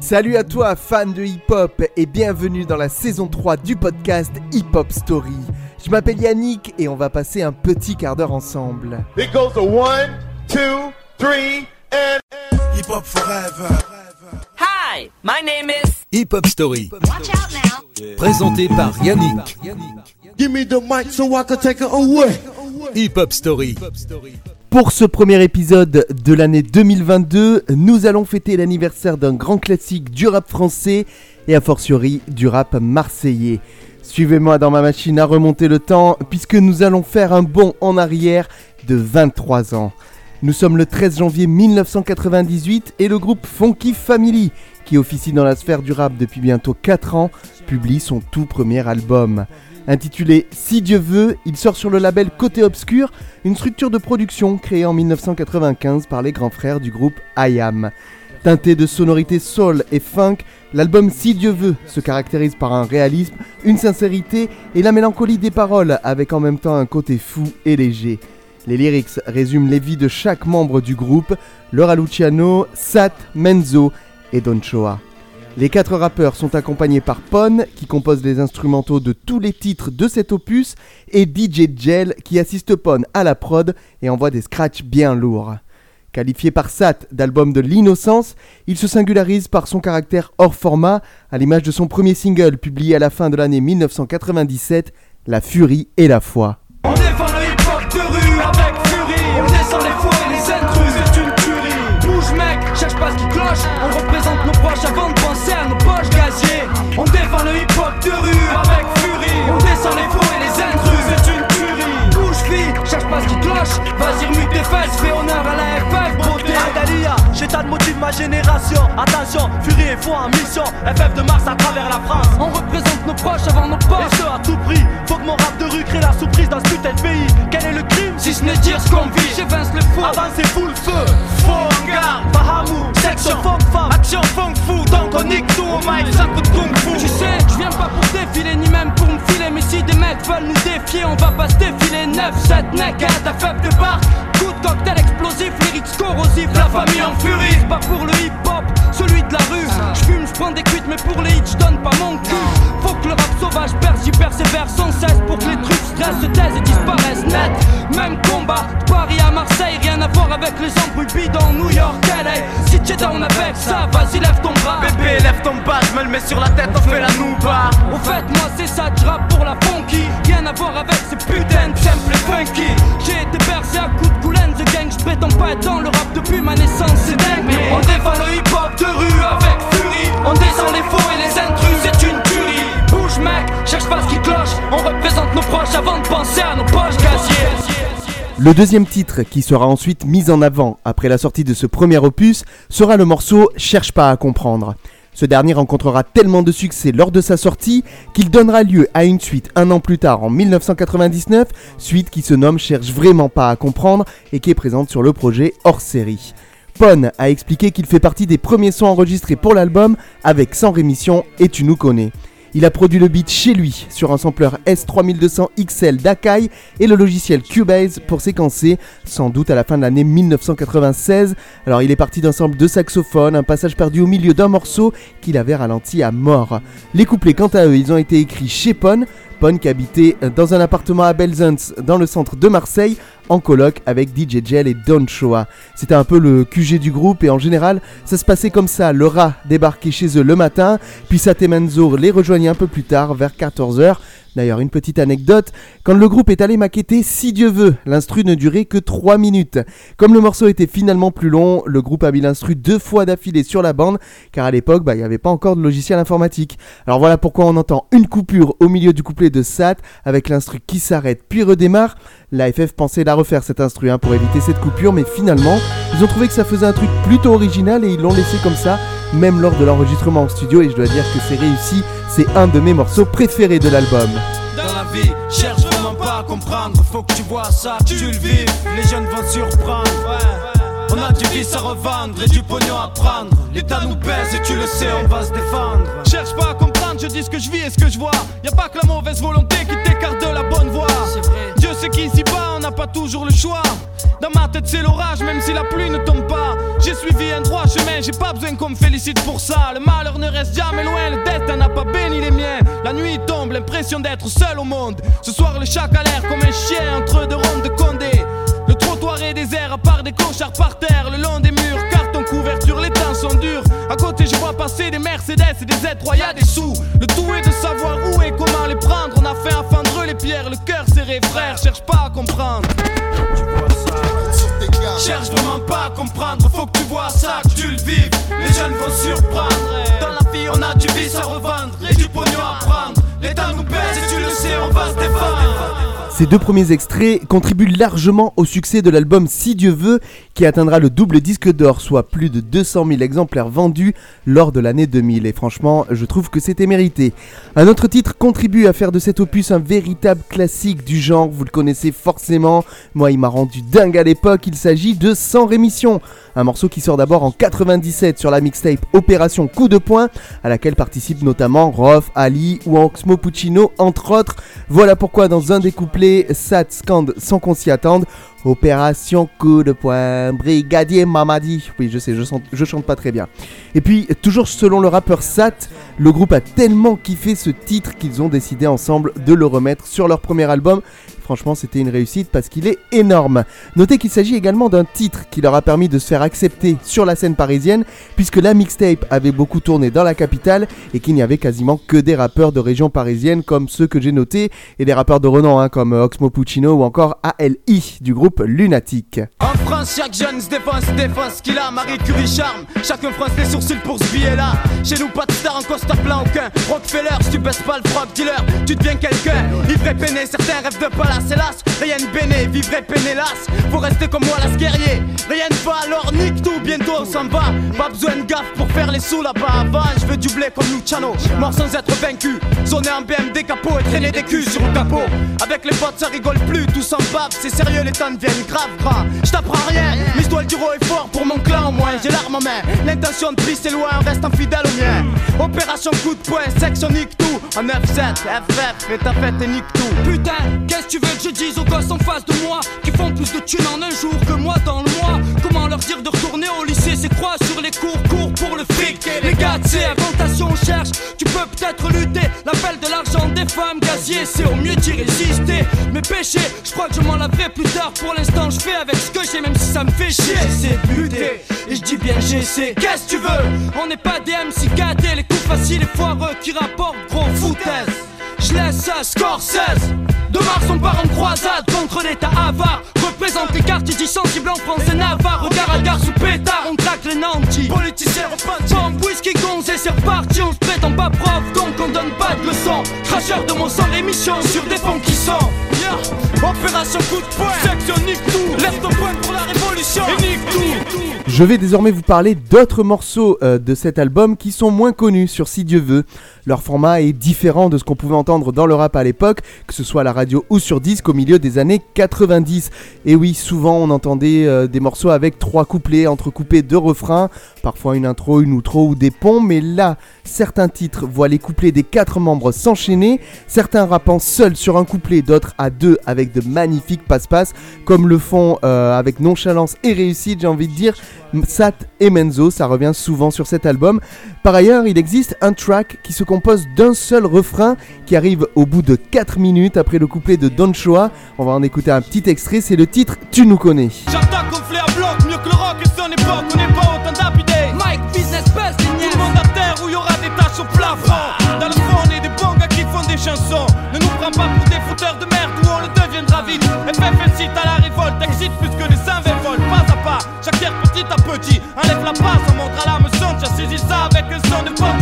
Salut à toi, fan de hip-hop, et bienvenue dans la saison 3 du podcast Hip Hop Story. Je m'appelle Yannick et on va passer un petit quart d'heure ensemble. It goes to one, two, three, and. Hip Hop Forever. Hi, my name is. Hip Hop Story, Watch out now. présenté par Yannick. Give me the mic so I can take it away. Hip Hop Story. Pour ce premier épisode de l'année 2022, nous allons fêter l'anniversaire d'un grand classique du rap français et a fortiori du rap marseillais. Suivez-moi dans ma machine à remonter le temps puisque nous allons faire un bond en arrière de 23 ans. Nous sommes le 13 janvier 1998 et le groupe Funky Family, qui officie dans la sphère du rap depuis bientôt 4 ans, publie son tout premier album. Intitulé Si Dieu veut, il sort sur le label Côté Obscur, une structure de production créée en 1995 par les grands frères du groupe IAM. Teinté de sonorités soul et funk, l'album Si Dieu veut se caractérise par un réalisme, une sincérité et la mélancolie des paroles avec en même temps un côté fou et léger. Les lyrics résument les vies de chaque membre du groupe, Laura Luciano, Sat, Menzo et Don Choa. Les quatre rappeurs sont accompagnés par Pon, qui compose les instrumentaux de tous les titres de cet opus, et DJ Gel, qui assiste Pon à la prod et envoie des scratchs bien lourds. Qualifié par Sat d'album de l'innocence, il se singularise par son caractère hors format, à l'image de son premier single publié à la fin de l'année 1997, La furie et la foi. Avant de Défend le hip-hop de rue avec furie On descend les fours et les intrus, c'est une tuerie. Bouge fille, cherche pas ce qui cloche Vas-y remue tes fesses, fais honneur à la FF beauté. Adalia, le motif de ma génération. Attention, furie et foi en mission. FF de Mars à travers la France. On représente nos proches avant nos Et poches ce à tout prix, faut que mon rap de rue crée la surprise dans ce putain de pays. Quel est le crime? Si ce n'est dire ce qu'on vit, j'évince le faux. Avancez full feu, faux hangar, Bahamou, section funk femme, action funk fou, donc on nique tout au mic, ça coup de mecs veulent nous défier On va pas se défiler. 9, 7 naked à faible de barque Coup de cocktail explosif, lyrics corrosifs. La famille en furie. Pas pour le hip hop, celui de la rue. Je fume, je prends des cuites mais pour les hits je donne pas mon cul. Faut que le rap sauvage perce, j'y persévère sans cesse Pour que les trucs stressent, se taisent et disparaissent net. Même combat, de Paris à Marseille Rien à voir avec les embrouilles bidons New York, LA Si t'es down avec ça, vas-y lève ton bras. Bébé, lève ton bas, je me le mets sur la tête, on fait la nouba. Au fait, moi c'est ça, je rappe voir avec ces putains de samples funky. J'ai été bercé à coups de coulaine, The Gang. Je prétends pas être dans le rap depuis ma naissance, c'est dingue. Mais on défend le hip hop de rue avec furie. On descend les faux et les intrus, c'est une tuerie. Bouge mec, cherche pas ce qui cloche. On représente nos proches avant de penser à nos poches gaziers. Le deuxième titre, qui sera ensuite mis en avant après la sortie de ce premier opus, sera le morceau Cherche pas à comprendre. Ce dernier rencontrera tellement de succès lors de sa sortie qu'il donnera lieu à une suite un an plus tard en 1999, suite qui se nomme Cherche vraiment pas à comprendre et qui est présente sur le projet hors série. Pon a expliqué qu'il fait partie des premiers sons enregistrés pour l'album avec Sans rémission et Tu nous connais. Il a produit le beat chez lui sur un sampler S3200 XL d'Akai et le logiciel Cubase pour séquencer, sans doute à la fin de l'année 1996. Alors il est parti d'un sample de saxophone, un passage perdu au milieu d'un morceau qu'il avait ralenti à mort. Les couplets quant à eux, ils ont été écrits chez Pon, Qui habitait dans un appartement à Belzunce dans le centre de Marseille en coloc avec DJ Gel et Don Choa. C'était un peu le QG du groupe et en général ça se passait comme ça. Le rat débarquait chez eux le matin, puis Sat et Manzour les rejoignait un peu plus tard vers 14h. D'ailleurs, une petite anecdote, quand le groupe est allé maqueter Si Dieu veut, l'instru ne durait que 3 minutes. Comme le morceau était finalement plus long, le groupe a mis l'instru deux fois d'affilée sur la bande, car à l'époque, bah, il n'y avait pas encore de logiciel informatique. Alors voilà pourquoi on entend une coupure au milieu du couplet de Sat, avec l'instru qui s'arrête puis redémarre. La FF pensait la refaire cet instru hein, pour éviter cette coupure, mais finalement, ils ont trouvé que ça faisait un truc plutôt original et ils l'ont laissé comme ça, même lors de l'enregistrement en studio, et je dois dire que c'est réussi, c'est un de mes morceaux préférés de l'album. Dans la vie, cherche vraiment pas à comprendre. Faut que tu vois ça, tu le vives. Les jeunes vont surprendre. On a du vice à revendre et du pognon à prendre. L'État nous baise et tu le sais, on va se défendre. Cherche pas à comprendre, je dis ce que je vis et ce que je vois. Y a pas que la mauvaise volonté qui t'écarte de la bonne voie. Dieu sait qu'ici bas on n'a pas toujours le choix. Dans ma tête c'est l'orage, même si la pluie ne tombe pas. J'ai suivi un droit chemin, j'ai pas besoin qu'on me félicite pour ça. Le malheur ne reste jamais loin, le destin n'a pas béni les miens. La nuit tombe, l'impression d'être seul au monde. Ce soir le chat a l'air comme un chien entre deux rondes de Condé. Le trottoir est désert, à part des clochards par terre, le long des murs, couverture, les temps sont durs. À côté, je vois passer des Mercedes et des Z3, y a des sous. Le tout est de savoir où et comment les prendre. On a fait un fendre les pierres, le cœur serré, frère, cherche pas à comprendre. Cherche vraiment pas à comprendre, faut que tu vois ça, que tu le vives. Les jeunes vont surprendre. Dans la vie, on a du vice à revendre et du pognon à prendre. L'État nous baisse et tu le sais, on va se défendre. Ces deux premiers extraits contribuent largement au succès de l'album Si Dieu veut, qui atteindra le double disque d'or, soit plus de 200 000 exemplaires vendus lors de l'année 2000. Et franchement, je trouve que c'était mérité. Un autre titre contribue à faire de cet opus un véritable classique du genre, vous le connaissez forcément. Moi, il m'a rendu dingue à l'époque, il s'agit de Sans Rémission. Un morceau qui sort d'abord en 97 sur la mixtape Opération Coup de poing, à laquelle participent notamment Roth, Ali ou Oxmo Puccino, entre autres. Voilà pourquoi dans un des couplets, Sat scande sans qu'on s'y attende. Opération coup de poing, brigadier Mamadi. Oui, je sais, je, chante- je chante pas très bien. Et puis, toujours selon le rappeur Sat, le groupe a tellement kiffé ce titre qu'ils ont décidé ensemble de le remettre sur leur premier album. Franchement, c'était une réussite parce qu'il est énorme. Notez qu'il s'agit également d'un titre qui leur a permis de se faire accepter sur la scène parisienne, puisque la mixtape avait beaucoup tourné dans la capitale et qu'il n'y avait quasiment que des rappeurs de région parisienne comme ceux que j'ai notés, et des rappeurs de renom hein, comme Oxmo Puccino ou encore ALI du groupe Lunatic. En France, chaque jeune se qu'il a. Marie Curie charme, hélas. Rien de béné, vivre et peiné, hélas. Faut rester comme moi, las guerrier. Rien ne va, alors nique tout, bientôt on s'en va. Pas besoin de gaffe pour faire les sous là-bas. Avant, je veux du blé comme Luciano. Mort sans être vaincu. Zoner en BMD capot et traîner des culs sur le capot. Avec les potes, ça rigole plus, tout s'en bave. C'est sérieux, les temps deviennent grave gras. Je t'apprends rien, l'histoire du est fort pour mon clan au moins. J'ai l'arme en main, l'intention de prise c'est loin, reste infidèle au mien. Opération coup de poing, section nique tout. En 9-7, FF, et ta fête et nique tout. Putain, qu'est-ce que tu veux que je dise aux gosses en face de moi Qui font plus de thunes en un jour que moi dans le mois. Comment leur dire de retourner au lycée C'est quoi sur les cours, cours pour le fric? Les gars, c'est augmentation, on cherche. Tu peux peut-être lutter L'appel de l'argent des femmes gazier C'est au mieux d'y résister. Mes péchés, je crois que je m'en laverai plus tard. Pour l'instant je fais avec ce que j'ai Même si ça me fait chier. J'essaie de lutter Et je dis bien j'essaie. Qu'est-ce que tu veux? On n'est pas des MC Les coups faciles et foireux qui rapportent gros foutaise. Je laisse ça, Scorsese De Mars on part en croisade contre l'état avare. Représente les quartiers dits sensibles en France et Navarre Regard à gare sous pétard, on traque les nantis. Politiciens repentis Bombe, whisky, gonze et c'est reparti. On se prétend pas prof donc on donne pas de leçons. Cracheur de mon sang, émission sur des ponts qui sont Yeah. Opération coup de poing. Section nique tout. Lève ton poing pour la révolution. Et nique tout. Je vais désormais vous parler d'autres morceaux euh, de cet album qui sont moins connus sur Si Dieu veut. Leur format est différent de ce qu'on pouvait entendre dans le rap à l'époque, que ce soit à la radio ou sur disque au milieu des années 90. Et oui, souvent on entendait euh, des morceaux avec trois couplets entrecoupés de refrains, parfois une intro, une outro ou des ponts, mais là, certains titres voient les couplets des quatre membres s'enchaîner, certains rappant seuls sur un couplet, d'autres à deux avec de magnifiques passe-passe, comme le font euh, avec nonchalance et réussite, j'ai envie de dire, Sat et Menzo, ça revient souvent sur cet album. Par ailleurs, il existe un track qui se compose d'un seul refrain qui arrive au bout de 4 minutes après le couplet de Don Choa. On va en écouter un petit extrait, c'est le titre Tu nous connais. J'attaque gonflé à bloc, mieux que le rock et son époque, on n'est pas autant d'apidés. Mike, business best, Tout le monde à terre où il y aura des taches au plafond. Dans le fond, on est des bons gars qui font des chansons. Ne nous prends pas pour des fouteurs de merde ou on le deviendra vite. FF incite à la révolte, excite plus que les 120 volts. Pas à pas, chaque pierre petit à petit. Enlève la passe, on montre à l'âme son. Tu as saisi ça avec un son de pop,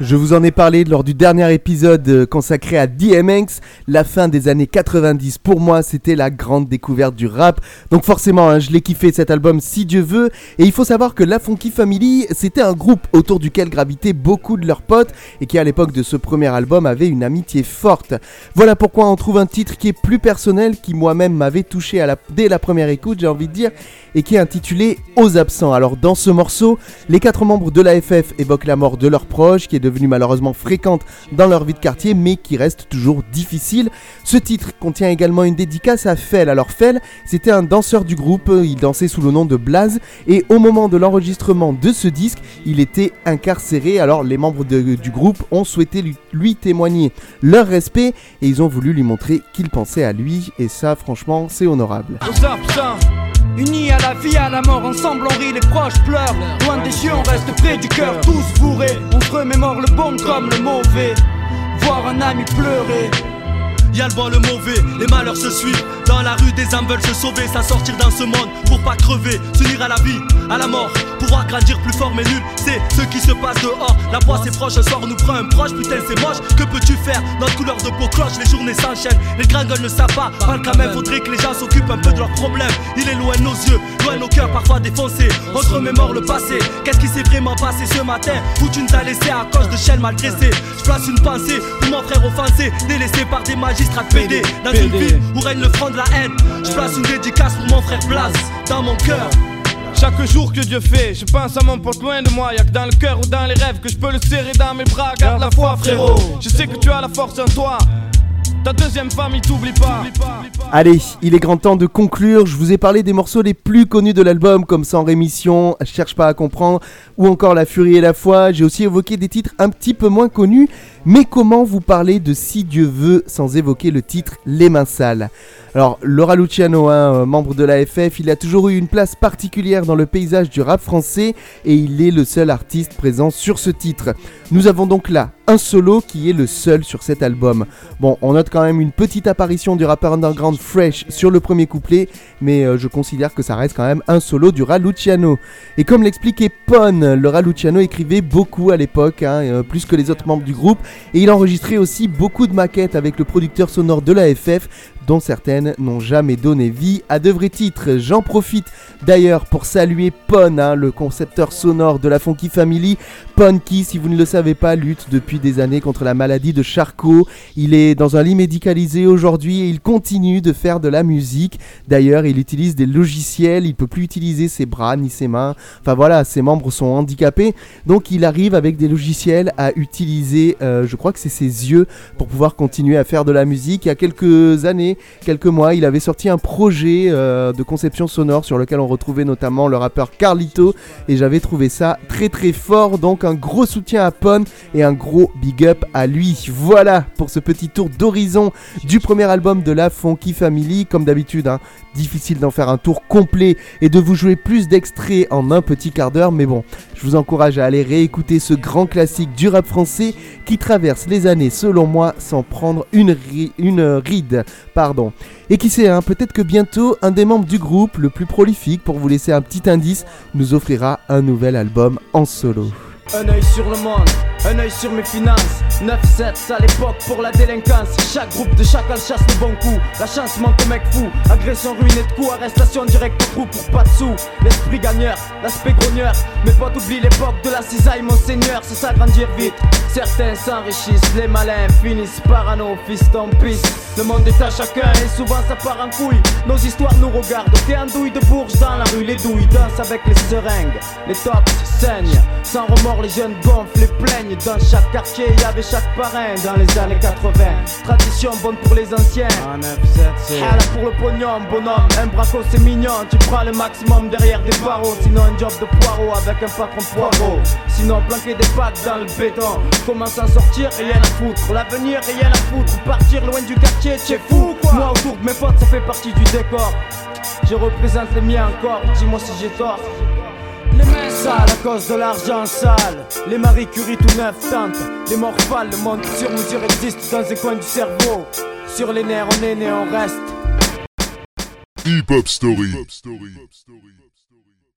Je vous en ai parlé lors du dernier épisode euh, consacré à DMX. La fin des années 90, pour moi, c'était la grande découverte du rap. Donc forcément, hein, je l'ai kiffé cet album si Dieu veut. Et il faut savoir que La Funky Family, c'était un groupe autour duquel gravitaient beaucoup de leurs potes et qui à l'époque de ce premier album avait une amitié forte. Voilà pourquoi on trouve un titre qui est plus personnel, qui moi-même m'avait touché la, dès la première écoute, j'ai envie de dire, et qui est intitulé Aux absents. Alors dans ce morceau, les quatre membres de l'AFF évoquent la mort de leurs proches, qui est devenue malheureusement fréquente dans leur vie de quartier, mais qui reste toujours difficile. Ce titre contient également une dédicace à Fell. Alors Fell, c'était un danseur du groupe, il dansait sous le nom de Blaze, et au moment de l'enregistrement de ce disque, il était incarcéré. Alors les membres du groupe ont souhaité lui, témoigner leur respect, et ils ont voulu lui montrer qu'ils pensaient à lui, et ça franchement c'est honorable. Unis à la vie, à la mort, ensemble on rit, les proches pleurent. Loin des cieux, on reste près du cœur, tous bourrés. On se remémore le bon comme le mauvais. Voir un ami pleurer. Y'a le bon, le mauvais, les malheurs se suivent. Dans la rue, des âmes veulent se sauver, s'en sortir dans ce monde pour pas crever, s'unir à la vie, à la mort, pouvoir grandir plus fort mais nul. C'est ce qui se passe dehors. La voix c'est proche, un soir on nous prend un proche, putain c'est moche. Que peux-tu faire? Notre couleur de peau cloche, les journées s'enchaînent, les gringoles ne savent pas. Parle quand même, faudrait que les gens s'occupent un peu de leurs problèmes. Il est loin de nos yeux, loin nos cœurs parfois défoncés. On se remémore le passé. Qu'est-ce qui s'est vraiment passé ce matin? Où tu nous as laissé à cause de chaînes mal dressées Je place une pensée pour mon frère offensé, délaissé par des magistrats PD. Dans une ville où règne le front de la haine. Je place une dédicace pour mon frère Blas dans mon cœur. Chaque jour que Dieu fait, je pense à mon pote loin de moi. Y'a que dans le cœur ou dans les rêves que je peux le serrer dans mes bras. Garde la foi, frérot. Je sais que tu as la force en toi. Ta deuxième famille t'oublie pas. Allez, il est grand temps de conclure. Je vous ai parlé des morceaux les plus connus de l'album, comme Sans rémission, Cherche pas à comprendre, ou encore La furie et la foi. J'ai aussi évoqué des titres un petit peu moins connus. Mais comment vous parler de Si Dieu veut sans évoquer le titre Les mains sales? Alors, Laura Luciano, hein, euh, membre de l'AFF, il a toujours eu une place particulière dans le paysage du rap français et il est le seul artiste présent sur ce titre. Nous avons donc là un solo qui est le seul sur cet album. Bon, on note quand même une petite apparition du rappeur underground Fresh sur le premier couplet, mais euh, je considère que ça reste quand même un solo du Raluciano. Et comme l'expliquait Pon, le Raluciano écrivait beaucoup à l'époque, hein, euh, plus que les autres membres du groupe, et il enregistrait aussi beaucoup de maquettes avec le producteur sonore de la FF, dont certaines n'ont jamais donné vie à de vrais titres. J'en profite d'ailleurs pour saluer Pon, hein, le concepteur sonore de la Funky Family. Pon qui, si vous ne le savez pas, lutte depuis des années contre la maladie de Charcot. Il est dans un lit médicalisé aujourd'hui et il continue de faire de la musique. D'ailleurs, il utilise des logiciels, il peut plus utiliser ses bras ni ses mains. Enfin voilà, ses membres sont handicapés. Donc il arrive avec des logiciels à utiliser, euh, je crois que c'est ses yeux, pour pouvoir continuer à faire de la musique. Il y a quelques années, quelques mois, il avait sorti un projet euh, de conception sonore sur lequel on retrouvait notamment le rappeur Carlito et j'avais trouvé ça très très fort. Donc un gros soutien à Pon et un gros big up à lui. Voilà pour ce petit tour d'horizon du premier album de la Funky Family. Comme d'habitude, hein, difficile d'en faire un tour complet et de vous jouer plus d'extraits en un petit quart d'heure, mais bon, je vous encourage à aller réécouter ce grand classique du rap français qui traverse les années, selon moi, sans prendre une, ri- une ride. Et qui sait, hein, peut-être que bientôt, un des membres du groupe, le plus prolifique, pour vous laisser un petit indice, nous offrira un nouvel album en solo. Un œil sur le monde, un œil sur mes finances. 9-7 à l'époque pour la délinquance. Chaque groupe de chacal chasse le bon coup. La chance manque au mec fou. Agression ruinée de coups. Arrestation directe au trou pour pas de sous. L'esprit gagneur, l'aspect grogneur. Mes potes oublient l'époque de la cisaille Monseigneur c'est s'agrandir vite. Certains s'enrichissent Les malins finissent parano Fils en pisse Le monde est à chacun Et souvent ça part en couille. Nos histoires nous regardent. T'es en de bourge dans la rue. Les douilles dansent avec les seringues. Les tops saignent. Sans remords les jeunes gonflent les plaignent Dans chaque quartier il y avait chaque parrain Dans les années 80 Tradition bonne pour les anciens. Ah là pour le pognon bonhomme Un braco c'est mignon. Tu prends le maximum derrière des barreaux Sinon un job de poireau avec un patron poireau. Sinon planquer des pattes dans le béton. Comment s'en sortir rien à foutre. L'avenir rien à foutre. Partir loin du quartier t'es fou quoi. Moi autour de mes potes ça fait partie du décor. Je représente les miens encore. Dis-moi si j'ai tort les sales à cause de l'argent sale. Les Marie Curie tout neuf tentent Les morphales, le monde sur mesure existe dans un coin du cerveau. Sur les nerfs on est né, on reste. Hip Story.